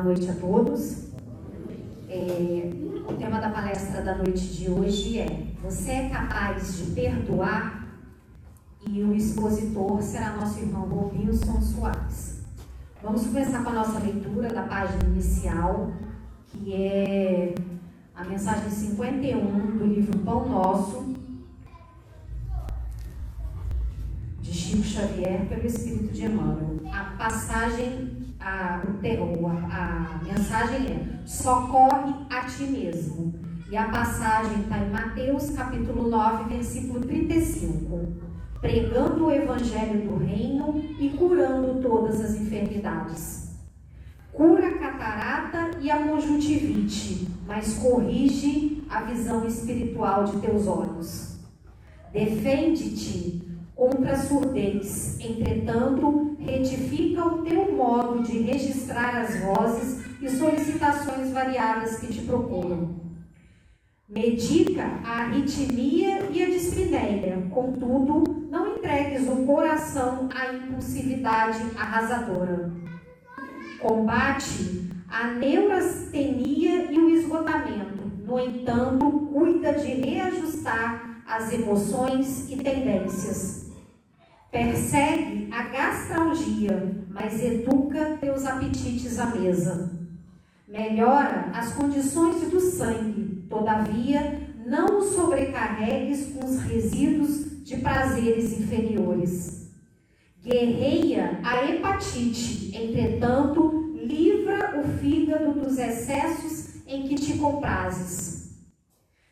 Boa noite a todos. É, o tema da palestra da noite de hoje é: Você é capaz de perdoar? E o expositor será nosso irmão Robinson Soares. Vamos começar com a nossa leitura da página inicial, que é a mensagem 51 do livro Pão Nosso, de Chico Xavier, pelo Espírito de Emmanuel. A passagem a, o a, a mensagem é: socorre a ti mesmo. E a passagem está em Mateus capítulo 9, versículo 35. Pregando o evangelho do reino e curando todas as enfermidades. Cura a catarata e a conjuntivite, mas corrige a visão espiritual de teus olhos. Defende-te contra a surdez. Entretanto, retifica o teu modo de registrar as vozes e solicitações variadas que te procuram. Medica a arritmia e a dispneia, contudo, não entregues o coração à impulsividade arrasadora. Combate a neurastenia e o esgotamento, no entanto, cuida de reajustar as emoções e tendências Persegue a gastralgia, mas educa teus apetites à mesa. Melhora as condições do sangue, todavia, não o sobrecarregues com os resíduos de prazeres inferiores. Guerreia a hepatite, entretanto, livra o fígado dos excessos em que te comprazes.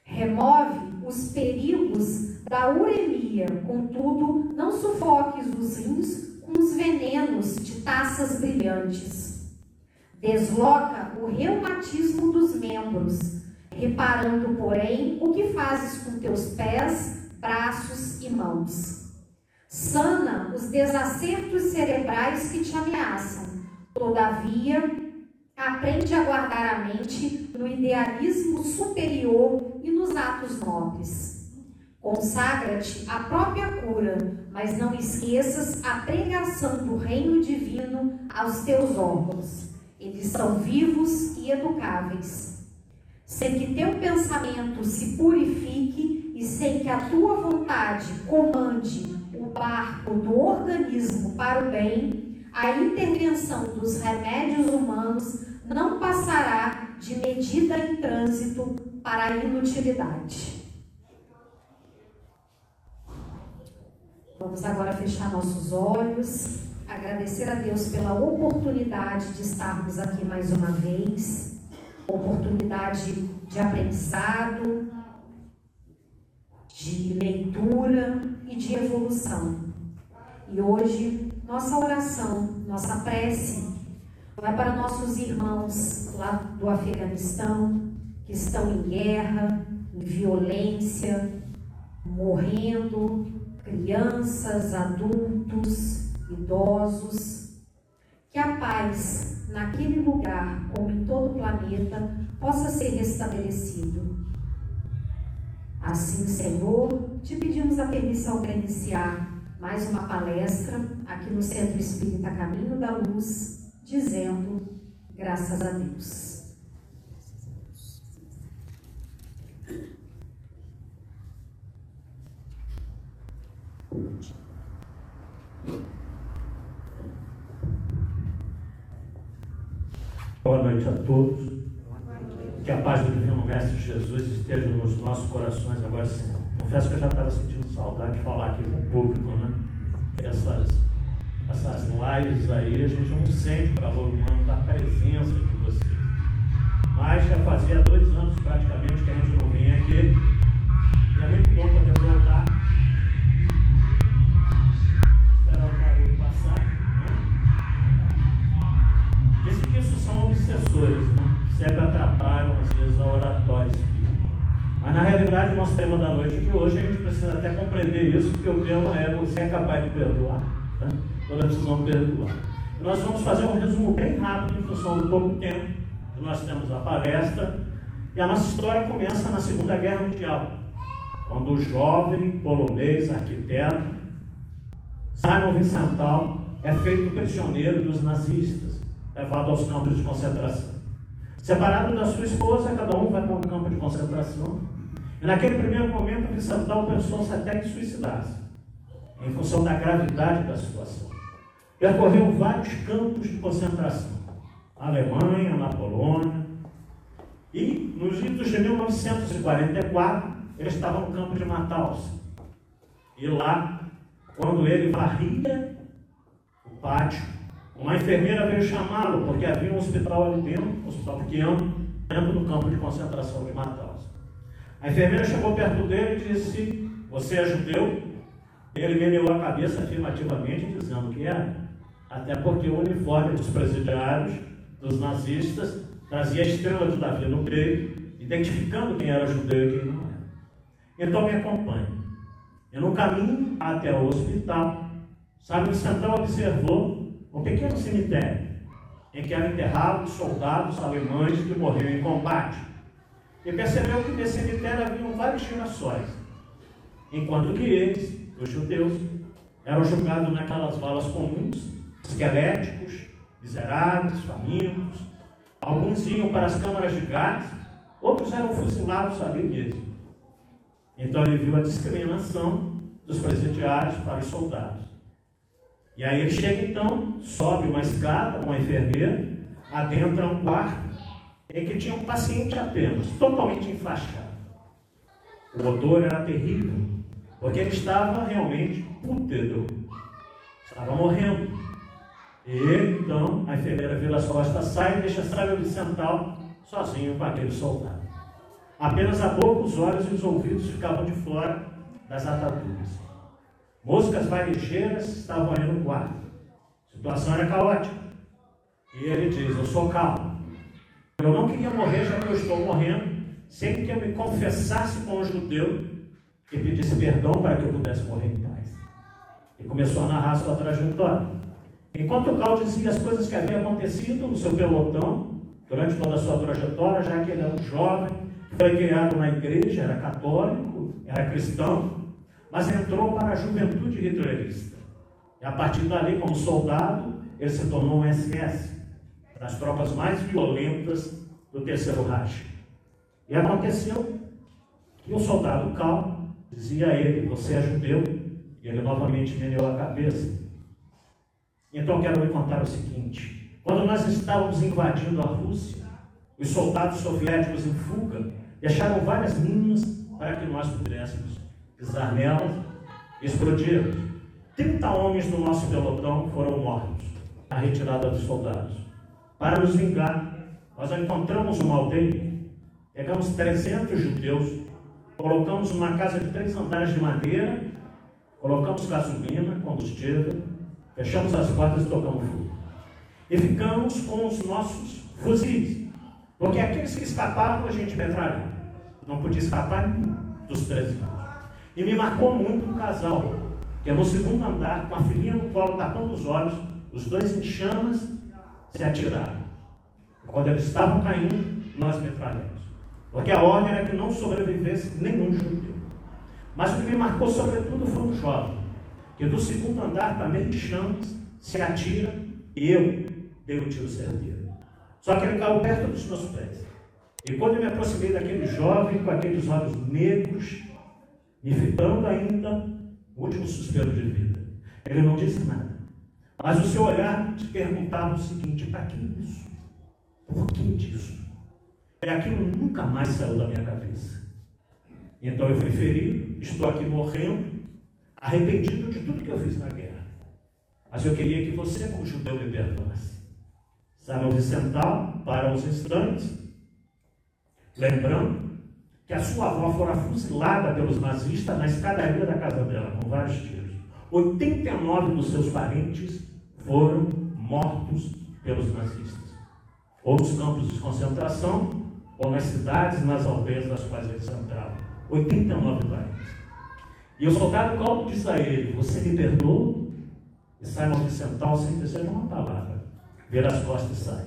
Remove os perigos da uremia, contudo, não sufoques os rins com os venenos de taças brilhantes. Desloca o reumatismo dos membros, reparando, porém, o que fazes com teus pés, braços e mãos. Sana os desacertos cerebrais que te ameaçam. Todavia, aprende a guardar a mente no idealismo superior e nos atos nobres. Consagra-te à própria cura, mas não esqueças a pregação do reino divino aos teus órgãos. Eles são vivos e educáveis. Sem que teu pensamento se purifique e sem que a tua vontade comande o barco do organismo para o bem, a intervenção dos remédios humanos não passará de medida em trânsito para a inutilidade. Vamos agora fechar nossos olhos, agradecer a Deus pela oportunidade de estarmos aqui mais uma vez, oportunidade de aprendizado, de leitura e de evolução. E hoje, nossa oração, nossa prece vai para nossos irmãos lá do Afeganistão, que estão em guerra, em violência, morrendo, crianças, adultos, idosos. Que a paz naquele lugar, como em todo o planeta, possa ser restabelecido. Assim, Senhor, te pedimos a permissão para iniciar mais uma palestra aqui no Centro Espírita Caminho da Luz, dizendo graças a Deus. Boa noite a todos. Que a paz do Divino Mestre Jesus esteja nos nossos corações agora sim. Confesso que eu já estava sentindo saudade de falar aqui com o público, né? Essas, essas lives aí, a gente não sente o calor humano da presença de vocês. Mas já fazia dois anos praticamente que a gente não vinha aqui. E é muito bom poder voltar obsessores, né? sempre atrapalham, às vezes, a oratória Mas na realidade, o nosso tema da noite de hoje, a gente precisa até compreender isso, porque o tema é você é capaz de perdoar. Né? Nós precisamos perdoar. Nós vamos fazer um resumo bem rápido, em função do pouco tempo que nós temos a palestra. E a nossa história começa na Segunda Guerra Mundial, quando o jovem polonês, arquiteto, Simon Wiesenthal, é feito prisioneiro dos nazistas levado aos campos de concentração. Separado da sua esposa, cada um vai para um campo de concentração. E naquele primeiro momento, Vicental pensou-se até em suicidar-se, em função da gravidade da situação. Percorreu vários campos de concentração. Na Alemanha, na Polônia. E nos idos de 1944, ele estava no campo de Mataus. E lá, quando ele varria o pátio, uma enfermeira veio chamá-lo, porque havia um hospital ali dentro, um hospital pequeno, dentro do campo de concentração de Mataus. A enfermeira chegou perto dele e disse: Você é judeu? Ele meneou a cabeça afirmativamente, dizendo que era. Até porque o uniforme dos presidiários, dos nazistas, trazia a estrela de Davi no peito, identificando quem era judeu e quem não era. Então me acompanhe. E no caminho até o hospital, Sábio Central observou um pequeno cemitério em que eram enterrados soldados alemães que morreram em combate. E percebeu que nesse cemitério haviam vários girassóis, enquanto que eles, os judeus, eram julgados naquelas valas comuns, esqueléticos, miseráveis, famintos. Alguns iam para as câmaras de gás, outros eram fuzilados ali mesmo. Então ele viu a discriminação dos presidiários para os soldados. E aí ele chega então, sobe uma escada com a enfermeira, adentra um quarto em que tinha um paciente apenas, totalmente enfaixado. O odor era terrível, porque ele estava realmente pútrido, estava morrendo. Ele, então, a enfermeira vira as costas, sai e deixa Sábio Vicental sozinho com aquele soldado. Apenas a boca, os olhos e os ouvidos ficavam de fora das ataduras. Moscas varejeiras estavam ali no quarto. A situação era caótica. E ele diz: Eu sou calmo. Eu não queria morrer, já que eu estou morrendo, sem que eu me confessasse com o judeu e pedisse perdão para que eu pudesse morrer em paz. E começou a narrar sua trajetória. Enquanto o Cal dizia as coisas que haviam acontecido no seu pelotão, durante toda a sua trajetória, já que ele era um jovem, foi criado na igreja, era católico, era cristão, mas entrou para a juventude hitlerista. E a partir dali, como soldado, ele se tornou um SS, das tropas mais violentas do terceiro Reich. E aconteceu que o soldado Cal dizia a ele: Você é judeu? E ele novamente meneou a cabeça. Então quero lhe contar o seguinte: quando nós estávamos invadindo a Rússia, os soldados soviéticos em fuga deixaram várias minas para que nós pudéssemos pisar nelas e explodir. 30 homens do nosso pelotão foram mortos na retirada dos soldados. Para nos vingar, nós encontramos uma aldeia, pegamos 300 judeus, colocamos uma casa de três andares de madeira, colocamos gasolina, combustível, fechamos as portas e tocamos fogo. E ficamos com os nossos fuzis, porque aqueles que escapavam a gente metralhava. Não podia escapar nenhum dos 13 anos. E me marcou muito um casal, que é no segundo andar, com a filhinha no colo, tapando os olhos, os dois em chamas, se atiraram. Quando eles estavam caindo, nós metralhamos. Porque a ordem era que não sobrevivesse nenhum judeu. Mas o que me marcou sobretudo foi um jovem, que do segundo andar, também chamas, se atira, e eu dei o tiro certeiro. Só que ele caiu perto dos meus pés. E quando eu me aproximei daquele jovem com aqueles olhos negros, me fitando ainda o último suspiro de vida, ele não disse nada. Mas o seu olhar te perguntava o seguinte: para que isso? Por que disso? E aquilo nunca mais saiu da minha cabeça. Então eu fui ferido, estou aqui morrendo, arrependido de tudo que eu fiz na guerra. Mas eu queria que você, como judeu, me perdoasse. Sabe onde sentar para uns instantes, lembrando que a sua avó fora fuzilada pelos nazistas na escadaria da casa dela, com vários tiros. 89 dos seus parentes foram mortos pelos nazistas. Ou nos campos de concentração, ou nas cidades nas aldeias das quais eles entravam. 89 parentes. E o soldado Caldo diz a ele: Você me perdoa? E Simon Vicental sem dizer uma palavra. Vira as costas e sai.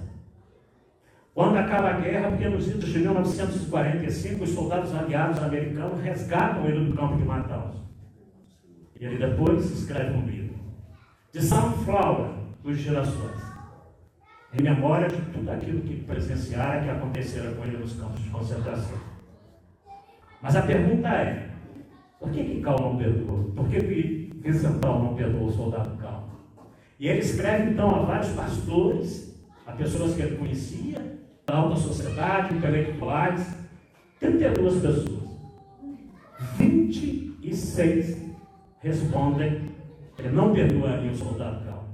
Quando acaba a guerra, porque nos idos de 1945, os soldados aliados americanos resgatam ele do campo de Mataus. E ele depois escreve um livro. De Sunflower, dos girassóis. em memória de tudo aquilo que presenciara, que acontecera com ele nos campos de concentração. Mas a pergunta é, por que, que Cal não perdoou? Por que, que não perdoou o soldado Cal? E ele escreve então a vários pastores, a pessoas que ele conhecia, da alta sociedade, intelectuais, 32 pessoas. 26 respondem que não perdoaria o soldado Cal.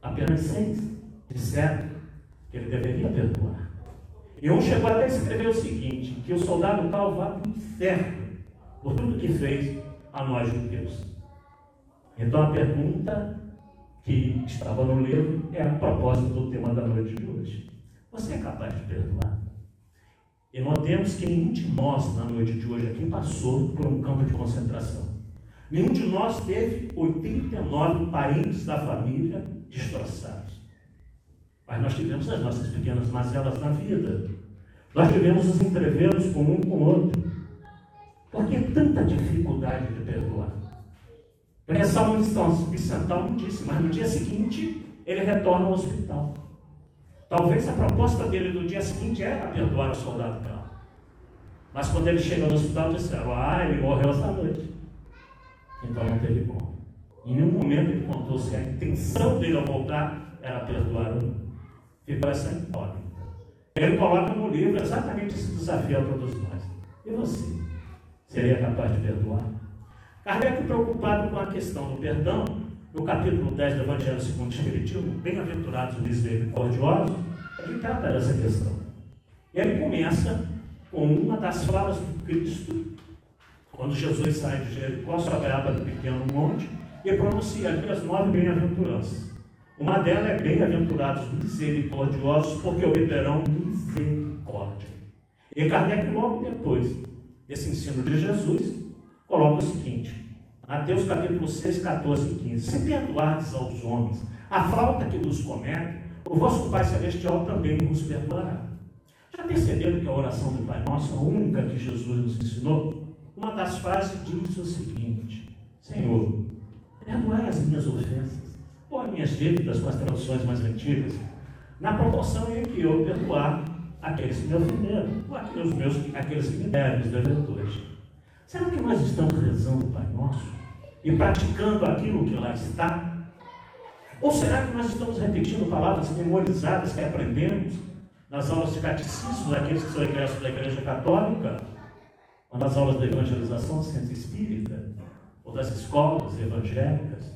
Apenas seis disseram que ele deveria perdoar. E um chegou até a escrever o seguinte: que o soldado Cal vá para o inferno por tudo que fez a nós judeus. Então a pergunta que estava no livro é a propósito do tema da noite de hoje. Você é capaz de perdoar? E notemos que nenhum de nós, na noite de hoje aqui, passou por um campo de concentração. Nenhum de nós teve 89 parentes da família destroçados. Mas nós tivemos as nossas pequenas mazelas na vida. Nós tivemos os entreveros com um com o outro. Por que tanta dificuldade de perdoar? Porque Salmo Vicental não disse, mas no dia seguinte ele retorna ao hospital. Talvez a proposta dele no dia seguinte era perdoar o soldado Carlos. Mas quando ele chega no hospital, disseram: Ah, ele morreu essa noite. Então não teve como. Em nenhum momento ele contou se a intenção dele ao voltar era perdoar ou não. Ficou essa incógnita. Ele coloca no livro exatamente esse desafio a todos nós. E você? Seria capaz de perdoar? Kardec, preocupado com a questão do perdão, no capítulo 10 do Evangelho segundo o Espiritismo, bem-aventurados os misericordiosos, ele trata dessa questão. E ele começa com uma das falas do Cristo, quando Jesus sai de Jericó, sobe a do pequeno monte, e pronuncia ali as nove bem-aventuranças. Uma delas é bem-aventurados misericordiosos, porque obterão misericórdia. E Kardec, logo depois desse ensino de Jesus, coloca o seguinte: Mateus capítulo 6, 14 e 15. Se perdoardes aos homens a falta que nos cometem, o vosso Pai Celestial também nos perdoará. Já perceberam que a oração do Pai Nosso, a única que Jesus nos ensinou, uma das frases diz o seguinte: Senhor, perdoai as minhas ofensas, ou as minhas dívidas com as traduções mais antigas, na proporção em que eu perdoar aqueles que me ofenderam, ou aqueles, meus, aqueles que me deram os devedores. Será que nós estamos rezando o Pai Nosso e praticando aquilo que lá está? Ou será que nós estamos repetindo palavras memorizadas que aprendemos nas aulas de catecismo daqueles que são egressos da Igreja Católica, ou nas aulas de evangelização ciência espírita, ou das escolas evangélicas?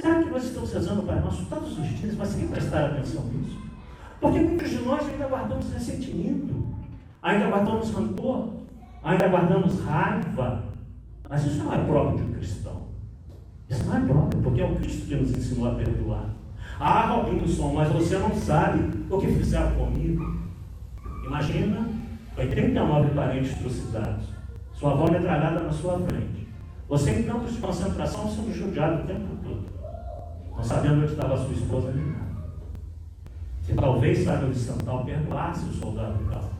Será que nós estamos rezando o Pai Nosso todos os dias, mas sem prestar atenção nisso? Porque muitos de nós ainda guardamos ressentimento, ainda guardamos rancor, ainda guardamos raiva. Mas isso não é próprio de um cristão. Isso não é próprio, porque é o Cristo que nos ensinou a perdoar. Ah, Robinson, mas você não sabe o que fizeram comigo. Imagina 89 parentes trucidados, sua avó metralhada na sua frente. Você em campos de concentração sendo judiado o tempo todo, não sabendo onde estava sua esposa nem nada. Que talvez saiba de Santal perdoasse o soldado do carro.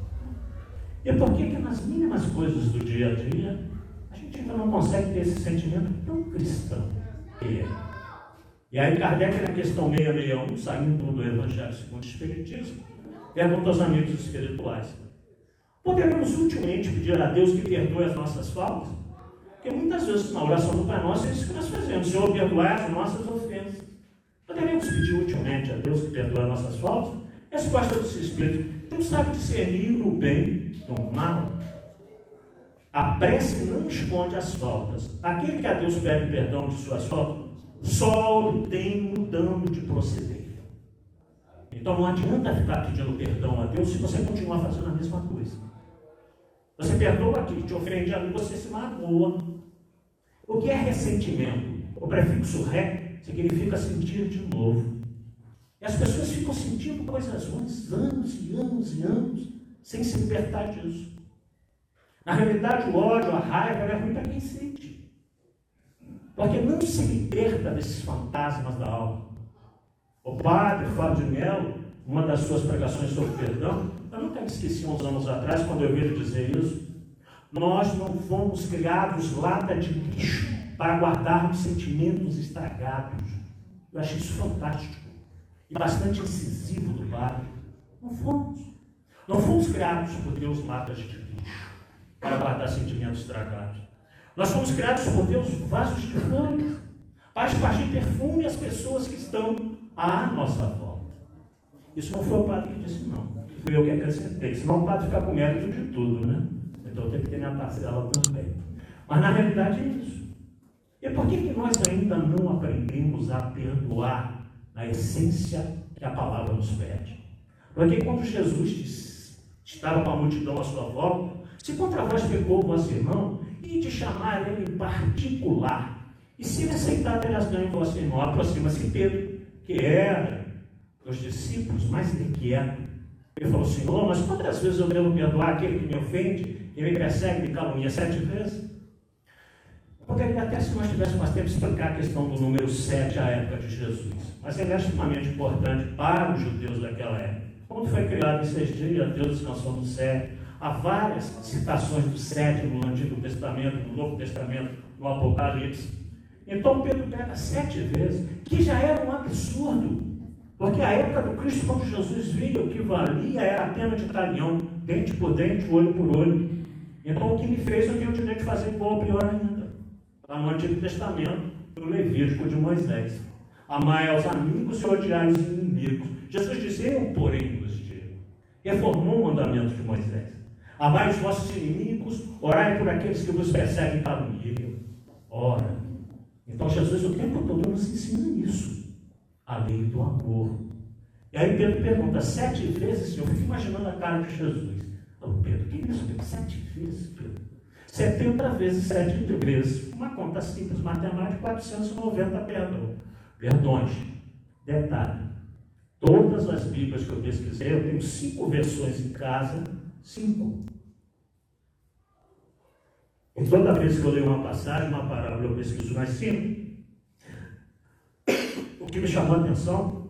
E por que, nas mínimas coisas do dia a dia a gente ainda não consegue ter esse sentimento tão cristão que é? E aí Kardec, na questão 661, saindo do Evangelho segundo o Espiritismo, pergunta aos amigos espirituais: Poderemos ultimamente pedir a Deus que perdoe as nossas faltas? Porque muitas vezes na oração do Pai Nosso é isso que nós fazemos: Senhor, perdoai as nossas ofensas. Poderemos pedir ultimamente a Deus que perdoe as nossas faltas? Resposta dos Espíritos: Deus sabe discernir o bem do mal, a prece não esconde as faltas. Aquele que a Deus pede perdão de suas faltas, só tem mudando de proceder. Então não adianta ficar pedindo perdão a Deus se você continuar fazendo a mesma coisa. Você perdoa que te ofende a mim, você se magoa. O que é ressentimento? O prefixo ré significa sentir de novo. E as pessoas ficam sentindo coisas ruins anos e anos e anos sem se libertar disso. Na realidade, o ódio, a raiva é ruim para quem sente. Porque não se liberta desses fantasmas da alma. O padre Fábio de Mello, uma das suas pregações sobre perdão, eu nunca me esqueci uns anos atrás, quando eu vi ele dizer isso. Nós não fomos criados lata de lixo para guardarmos sentimentos estragados. Eu achei isso fantástico. e bastante incisivo do Padre. Não fomos. Não fomos criados por Deus latas de lixo para guardar sentimentos estragados. Nós fomos criados por Deus vasos de flores para espargir perfume às pessoas que estão à nossa volta. Isso não foi o padre que disse, não. Fui eu que acrescentei. Senão o padre fica com mérito de tudo, né? Então tem que ter minha parcela também. Mas na realidade é isso. E por que, que nós ainda não aprendemos a perdoar na essência que a palavra nos pede? Porque quando Jesus disse, estava com a multidão à sua volta, se contra vós pecou vosso irmão, e de chamar ele em particular, e se ele aceitar terás ganho vosso irmão, aproxima-se Pedro, que era dos discípulos mais inquieto. Ele falou, Senhor, mas quantas vezes eu devo perdoar aquele que me ofende, que me persegue, me calunia sete vezes? Poderia até, se nós tivéssemos mais tempo, explicar a questão do número 7 à época de Jesus. Mas ele é extremamente importante para os judeus daquela época. Quando foi criado em seis dias, Deus descansou no sete. Há várias citações do sete no Antigo Testamento, no Novo Testamento, no Apocalipse. Então Pedro pega sete vezes, que já era um absurdo. Porque a época do Cristo, quando Jesus via, o que valia era a pena de talião, dente por dente, olho por olho. Então o que me fez, eu tenho o direito de fazer igual, pior ainda. Está no Antigo Testamento, no Levítico de Moisés. Amai aos amigos e odiai os inimigos. Jesus disse, eu, porém, vos digo. Reformou o mandamento de Moisés. Amai os vossos inimigos, orai por aqueles que vos perseguem para o nível. Ora. Então Jesus o tempo todo nos ensina isso. A lei do amor. E aí Pedro pergunta, sete vezes, eu fico imaginando a cara de Jesus. Oh, Pedro, que isso? Sete vezes, Pedro. 70 vezes 7 vezes. Uma conta simples matemática, 490 perdão. perdões. Detalhe. Todas as Bíblias que eu pesquisei, eu tenho cinco versões em casa, cinco. E toda vez que eu leio uma passagem, uma parábola, eu pesquiso mais cinco. O que me chamou a atenção,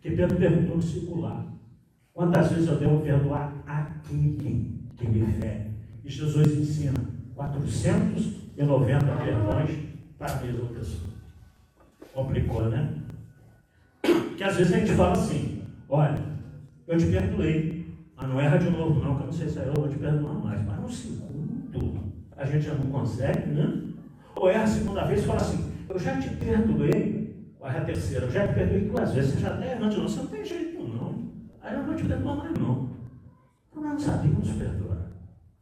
que Pedro perguntou no circular. Quantas vezes eu devo perdoar aquele que me fere? E Jesus ensina 490 perdões para a mesma pessoa. Complicou, né? Que às vezes a gente fala assim, olha, eu te perdoei, mas não erra de novo não, que eu não sei se eu vou te perdoar mais. Mas no segundo, a gente já não consegue, né? Ou erra a segunda vez e fala assim, eu já te perdoei, erra a terceira, eu já te perdoei duas vezes, você já está errando de novo, você não tem jeito não. Aí eu não vou te perdoar mais não. Então nós não sabemos perdoar.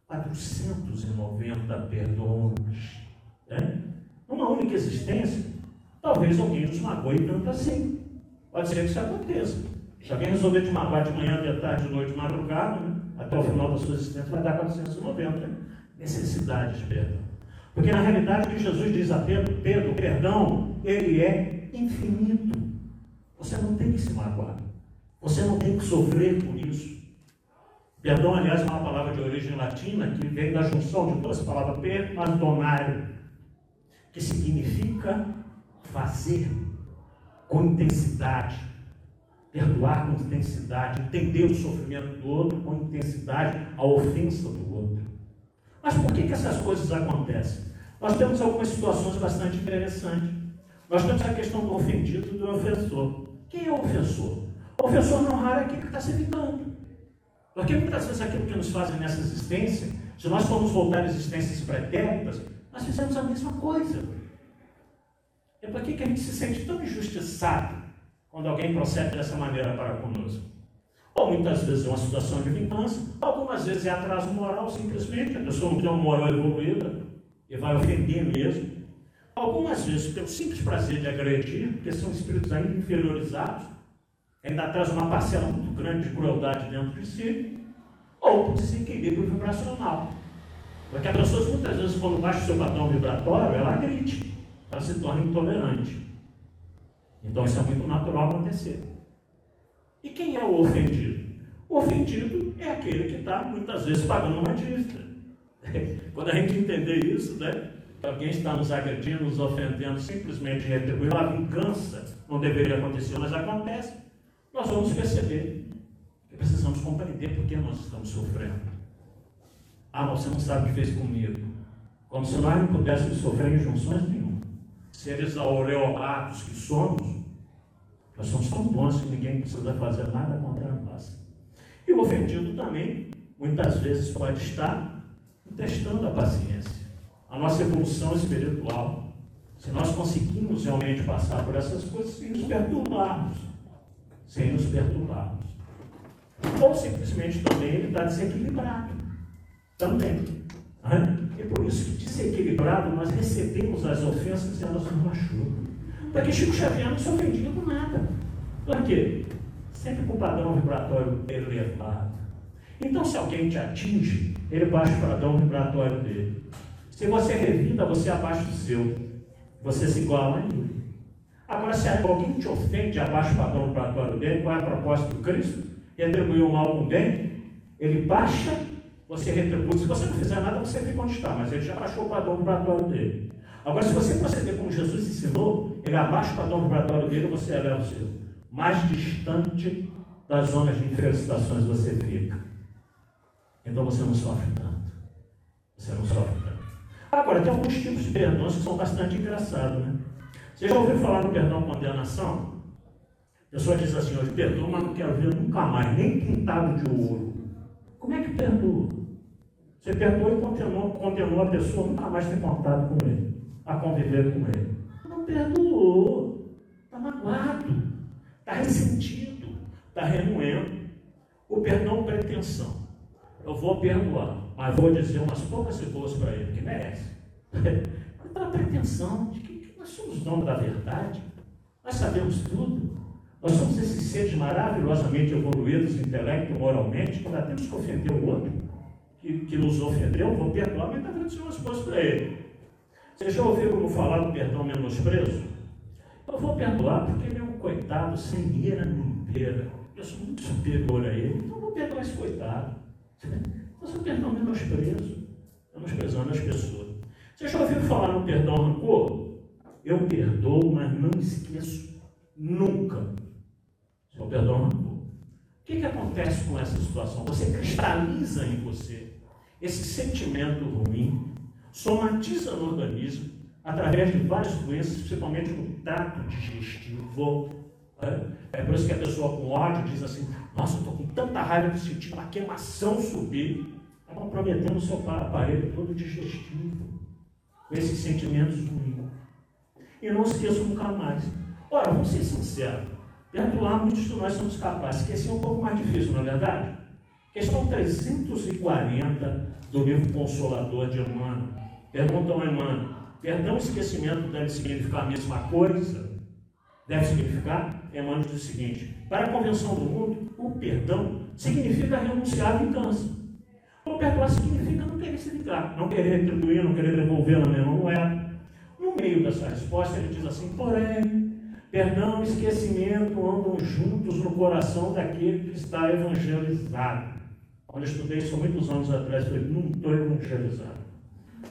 490 perdões. Né? Numa única existência, talvez alguém nos magoe tanto assim. Pode ser que isso aconteça. Se alguém resolver te magoar de manhã, de tarde, de noite, de madrugada, né? até o final da sua existência vai dar 490. Necessidade de perdão. Porque na realidade o que Jesus diz a Pedro, Pedro, perdão, ele é infinito. Você não tem que se magoar. Você não tem que sofrer isso. Perdão, aliás, é uma palavra de origem latina que vem da junção de duas palavras per donare, que significa fazer com intensidade, perdoar com intensidade, entender o sofrimento do outro com intensidade, a ofensa do outro. Mas por que, que essas coisas acontecem? Nós temos algumas situações bastante interessantes. Nós temos a questão do ofendido e do ofensor. Quem é o ofensor? O ofensor não raro é aquele que está se evitando. Porque muitas vezes aquilo que nos fazem nessa existência, se nós formos voltar a existências pretéritas, nós fizemos a mesma coisa. E por que a gente se sente tão injustiçado quando alguém procede dessa maneira para conosco? Ou muitas vezes é uma situação de vingança, algumas vezes é atraso moral, simplesmente, a pessoa não tem uma moral evoluída e vai ofender mesmo. Algumas vezes pelo simples prazer de agredir, porque são espíritos ainda inferiorizados, ainda traz uma parcela muito grande de crueldade dentro de si, ou por desequilíbrio vibracional. Porque as pessoas muitas vezes, quando baixa o seu padrão vibratório, ela grite, ela se torna intolerante. Então isso é muito natural acontecer. E quem é o ofendido? O ofendido é aquele que está muitas vezes pagando uma dívida. Quando a gente entender isso, né? Alguém está nos agredindo, nos ofendendo, simplesmente retribuindo a vingança, não deveria acontecer, mas acontece nós vamos perceber que precisamos compreender por que nós estamos sofrendo. Ah, você não sabe o que fez comigo. Como se nós não pudéssemos sofrer injunções nenhuma. Seres aureolados que somos, Nós somos tão bons que ninguém precisa fazer nada contra nós. E o ofendido também, muitas vezes, pode estar testando a paciência, a nossa evolução espiritual. Se nós conseguimos realmente passar por essas coisas sem nos perturbarmos, sem nos perturbarmos. Ou simplesmente também ele está desequilibrado. Também. E por isso que desequilibrado nós recebemos as ofensas e elas nos machucam. Porque Chico Xavier não se ofendia com nada. Por quê? Sempre com o padrão vibratório elevado. Então, se alguém te atinge, ele baixa o padrão vibratório dele. Se você revida, você abaixa o seu. Você se iguala a ele. Agora, se alguém te ofende, abaixa o padrão vibratório dele, qual é a proposta do Cristo? Retribuir o mal com bem, ele baixa, você retribui. Se você não fizer nada, você fica onde está, mas ele já baixou o padrão vibratório dele. Agora, se você proceder como Jesus ensinou, ele abaixa o padrão vibratório dele, você eleva o seu. Mais distante das zonas de infelicitações você fica. Então você não sofre tanto. Você não sofre tanto. Agora, tem alguns tipos de perdões que são bastante engraçados, né? Você já ouviu falar no perdão condenação? A pessoa diz assim, eu perdoo, mas não quero ver nunca mais, nem pintado de ouro. Como é que perdoa? Você perdoou e condenou, condenou a pessoa nunca mais ter contato com ele a conviver com ele. Não perdoou, está magoado, está ressentido, está remoendo. O perdão pretensão. Eu vou perdoar, mas vou dizer umas poucas boas para ele, que merece. Pela pretensão de que nós somos donos da verdade, nós sabemos tudo. Nós somos esses seres maravilhosamente evoluídos, intelecto moralmente, que temos que ofender o outro, que, que nos ofendeu, vou perdoar, mas está dizer umas coisas para ele. Você já ouviu como falar do perdão menosprezo? Eu vou perdoar porque ele é um coitado sem ira nem pera. Eu sou muito superior a ele, então eu vou perdoar esse coitado. Mas o perdão menosprezo, menosprezando as pessoas. Você já ouviu falar no perdão rancor? Eu perdoo, mas não esqueço nunca. É o perdão rancor. O que, que acontece com essa situação? Você cristaliza em você esse sentimento ruim, somatiza no organismo através de várias doenças, principalmente no trato digestivo. É, por isso que a pessoa com ódio diz assim: Nossa, eu estou com tanta raiva que senti uma queimação subir. Está comprometendo o seu aparelho todo digestivo, com esses sentimentos ruins. E não esqueça nunca mais. Ora, vamos ser sinceros: perdoar muitos de nós somos capazes. Esquecer é um pouco mais difícil, não é verdade? Questão 340 do livro Consolador de Emmanuel. Perguntam a Emmanuel, perdão e esquecimento deve significar a mesma coisa? Deve significar? Emmanuel diz o seguinte, para a convenção do mundo, o perdão significa renunciar à vingança. O perdoar significa não querer se ligar, não querer retribuir, não querer devolver na mesma moeda. No meio dessa resposta, ele diz assim, porém, perdão e esquecimento andam juntos no coração daquele que está evangelizado. Quando eu estudei isso muitos anos atrás, eu falei, não estou evangelizado.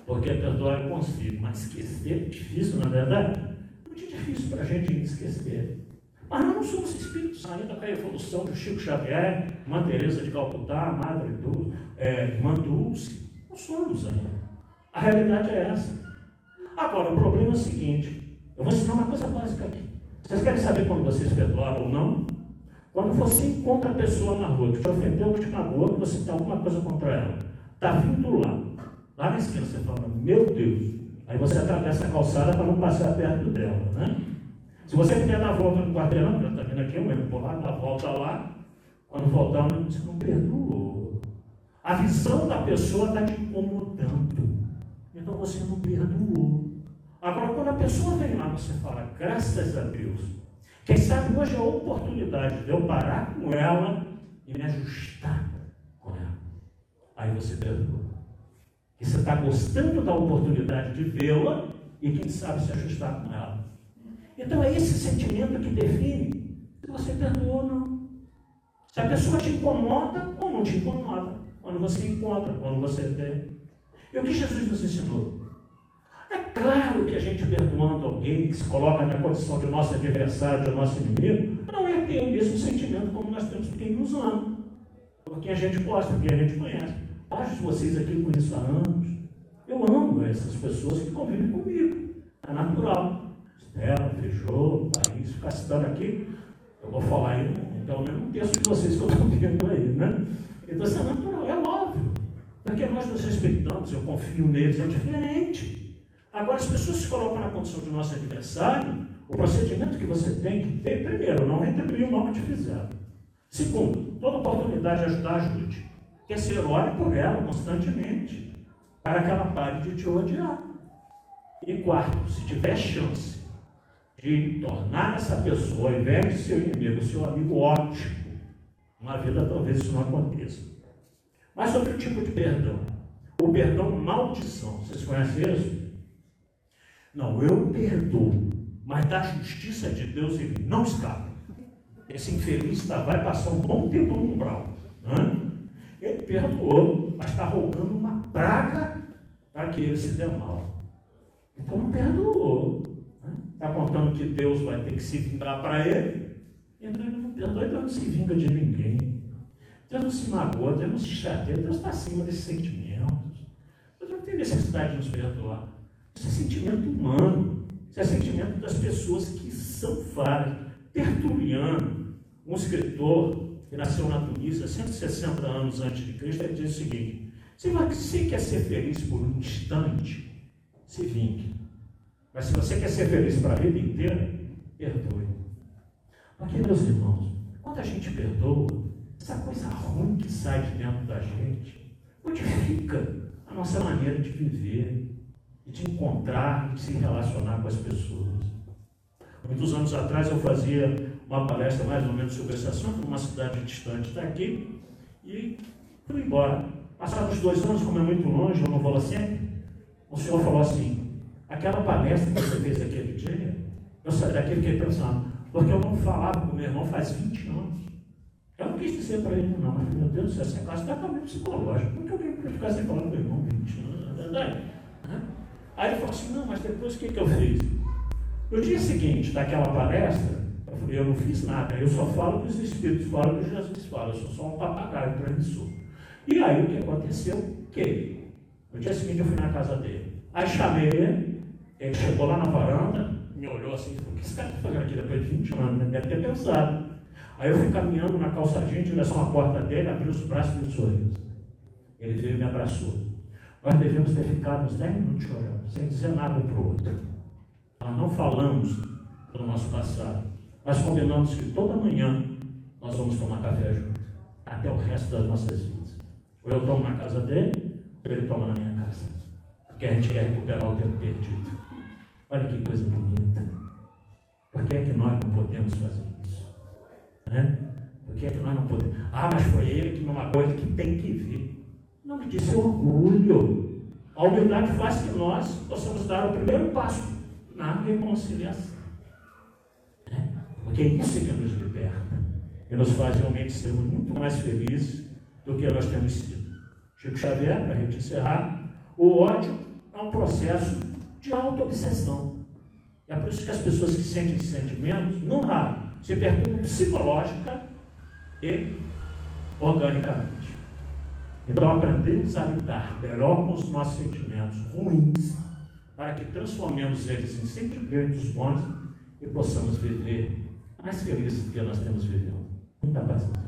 Porque perdoar eu consigo, mas esquecer é difícil, na verdade. Muito difícil para a gente esquecer. Mas nós não somos espíritos ainda com a evolução do Chico Xavier, Mãe Teresa de Calcutá, Madre Dulce, é, Irmã Dulce. Não somos ainda. A realidade é essa. Agora, o problema é o seguinte: eu vou ensinar uma coisa básica aqui. Vocês querem saber quando vocês perdoaram ou não? Quando você encontra a pessoa na rua que te ofendeu, que te magoou, que você tem alguma coisa contra ela, está vindo lá, Lá na esquina você fala, meu Deus. Aí você atravessa a calçada para não passar perto dela, né? Se você quiser dar volta no quarteirão, já está vindo aqui, eu por lá, dá volta lá. Quando voltar, você não perdoou. A visão da pessoa está te incomodando. Então você não perdoou. Agora, quando a pessoa vem lá, você fala, graças a Deus. Quem sabe hoje é a oportunidade de eu parar com ela e me ajustar com ela. Aí você perdoa. E você está gostando da oportunidade de vê-la e, quem sabe, se ajustar com ela. Então é esse sentimento que define se você perdoou ou não. Se a pessoa te incomoda ou não te incomoda. Quando você encontra, quando você tem. E o que Jesus nos ensinou? É claro que a gente perdoando alguém que se coloca na condição de nosso adversário, de nosso inimigo, não é ter o mesmo sentimento como nós temos por quem nos ama, por quem a gente gosta, por quem a gente conhece. Acho que vocês aqui conheço há anos. Eu amo essas pessoas que convivem comigo. É natural. Estela, Feijô, País, ficar citando aqui. Eu vou falar aí, pelo menos um terço de vocês que eu estou vendo aí, né? Então isso é natural, é óbvio. Porque nós nos respeitamos, eu confio neles, é diferente. Agora, as pessoas se colocam na condição de nosso adversário, o procedimento que você tem que ter, primeiro, não retribuir o mal que te fizeram. Segundo, toda oportunidade de ajudar, ajude. Quer ser ore por ela constantemente, para que ela pare de te odiar. E quarto, se tiver chance de tornar essa pessoa, ao invés de seu inimigo, seu amigo ótimo, uma vida talvez isso não aconteça. Mas sobre o tipo de perdão. O perdão maldição. Vocês conhecem isso? Não, eu perdoo, mas da justiça de Deus ele não escapa. Esse infeliz tá, vai passar um bom tempo no umbral. Né? Ele perdoou, mas está rogando uma praga para que ele se dê mal. Então perdoou. Está contando que Deus vai ter que se vingar para ele. Então ele não perdoa, ele não se vinga de ninguém. Deus não se magoa, Deus não se chateia, Deus está acima desses sentimentos. Deus não tem necessidade de nos perdoar. Isso é sentimento humano. Isso é sentimento das pessoas que são falhas. Tertuliano, um escritor que nasceu na Tunísia 160 anos antes de Cristo, ele diz o seguinte: se você quer ser feliz por um instante, se vingue. Mas se você quer ser feliz para a vida inteira, perdoe. Porque, meus irmãos, quando a gente perdoa, essa coisa ruim que sai de dentro da gente modifica a nossa maneira de viver, de encontrar, de se relacionar com as pessoas. Muitos anos atrás eu fazia uma palestra mais ou menos sobre esse assunto, numa cidade distante daqui, e fui embora. Passados dois anos, como é muito longe, eu não vou lá sempre, o senhor falou assim, aquela palestra que você fez aquele dia, eu saí daqui e fiquei pensando, porque eu não falava com meu irmão faz 20 anos. Eu não quis dizer para ele, não, mas meu Deus do céu, essa classe está também psicológico. Por que alguém pode ficar sem falar com o irmão 20 anos? Não é verdade? Aí ele falou assim, não, mas depois o que, que eu fiz? No dia seguinte daquela palestra, eu falei, eu não fiz nada, eu só falo que os Espíritos falam que Jesus fala, eu sou só um papagaio transmissor. E aí o que aconteceu? Que no dia seguinte eu fui na casa dele. Aí chamei ele, ele chegou lá na varanda, me olhou assim, falou, o que esse cara está fazendo aqui depois de 20 anos? Deve ter pensado. Aí eu fui caminhando na calçadinha em direção à porta dele, abri os braços e um sorriso. Ele veio e me abraçou. Nós devemos ter ficado uns 10 minutos chorando, sem dizer nada um para o outro. Nós não falamos do nosso passado, mas combinamos que toda manhã nós vamos tomar café juntos, até o resto das nossas vidas. Ou eu tomo na casa dele, ou ele toma na minha casa. Porque a gente quer recuperar o tempo perdido. Olha que coisa bonita. Por que é que nós não podemos fazer né? Por que, é que nós não podemos? Ah, mas foi ele que uma coisa que tem que vir. Não me disse orgulho. A humildade faz que nós possamos dar o primeiro passo na reconciliação. Né? Porque é isso que nos liberta. E nos faz realmente ser muito mais felizes do que nós temos sido. Chico Xavier, para a gente encerrar, o ódio é um processo de auto-obsessão. É por isso que as pessoas que sentem sentimentos, não raro, se perturbam psicológica e organicamente. Então aprendemos a lidar melhor com os nossos sentimentos ruins, para que transformemos eles em sentimentos bons e possamos viver mais felizes do que nós temos vivido. Muita paz.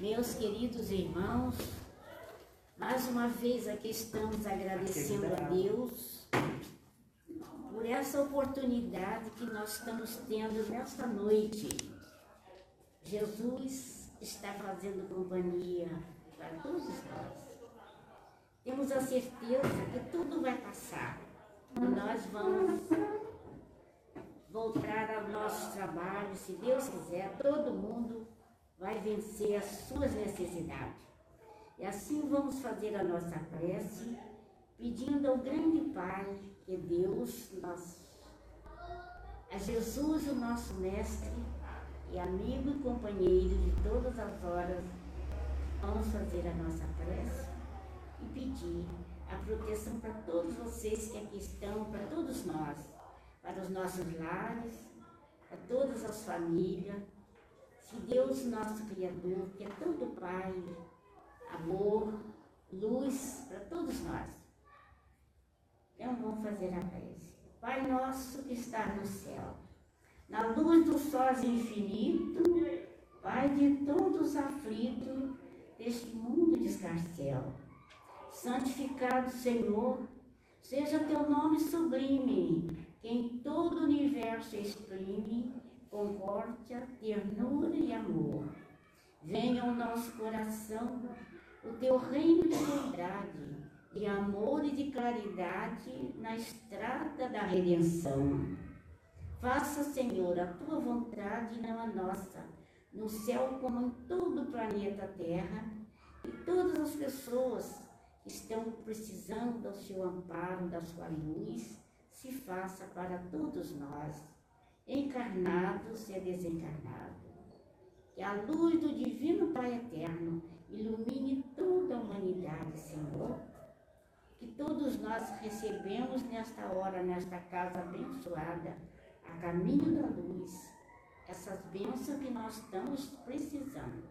Meus queridos irmãos, mais uma vez aqui estamos agradecendo a Deus por essa oportunidade que nós estamos tendo nesta noite. Jesus está fazendo companhia para todos nós. Temos a certeza que tudo vai passar. Nós vamos voltar ao nosso trabalho, se Deus quiser, todo mundo vai vencer as suas necessidades. E assim vamos fazer a nossa prece, pedindo ao grande Pai, que Deus, nosso, a Jesus, o nosso Mestre, e amigo e companheiro de todas as horas, vamos fazer a nossa prece e pedir a proteção para todos vocês que aqui estão, para todos nós, para os nossos lares, para todas as famílias. Que Deus, nosso Criador, que é todo Pai, amor, luz para todos nós. Então vamos fazer a prece. Pai nosso que está no céu, na luz do sol infinito, Pai de todos aflitos deste mundo de escarcel. Santificado Senhor, seja teu nome sublime, que em todo o universo exprime concórdia, ternura e amor. Venha ao nosso coração o teu reino de verdade, de amor e de claridade na estrada da redenção. Faça, Senhor, a tua vontade e não a nossa, no céu como em todo o planeta Terra, e todas as pessoas que estão precisando do seu amparo, da sua luz, se faça para todos nós, encarnados e desencarnados. Que a luz do Divino Pai Eterno ilumine toda a humanidade, Senhor. Que todos nós recebemos nesta hora, nesta casa abençoada, a caminho da luz, essas bênçãos que nós estamos precisando.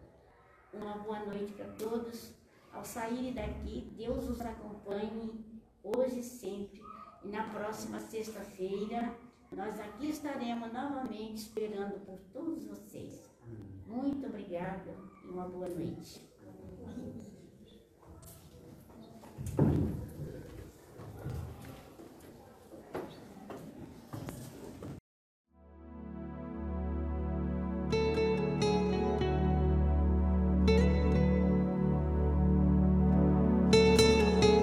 Uma boa noite para todos. Ao saírem daqui, Deus os acompanhe hoje e sempre. E na próxima sexta-feira, nós aqui estaremos novamente esperando por todos vocês. Muito obrigada e uma boa noite.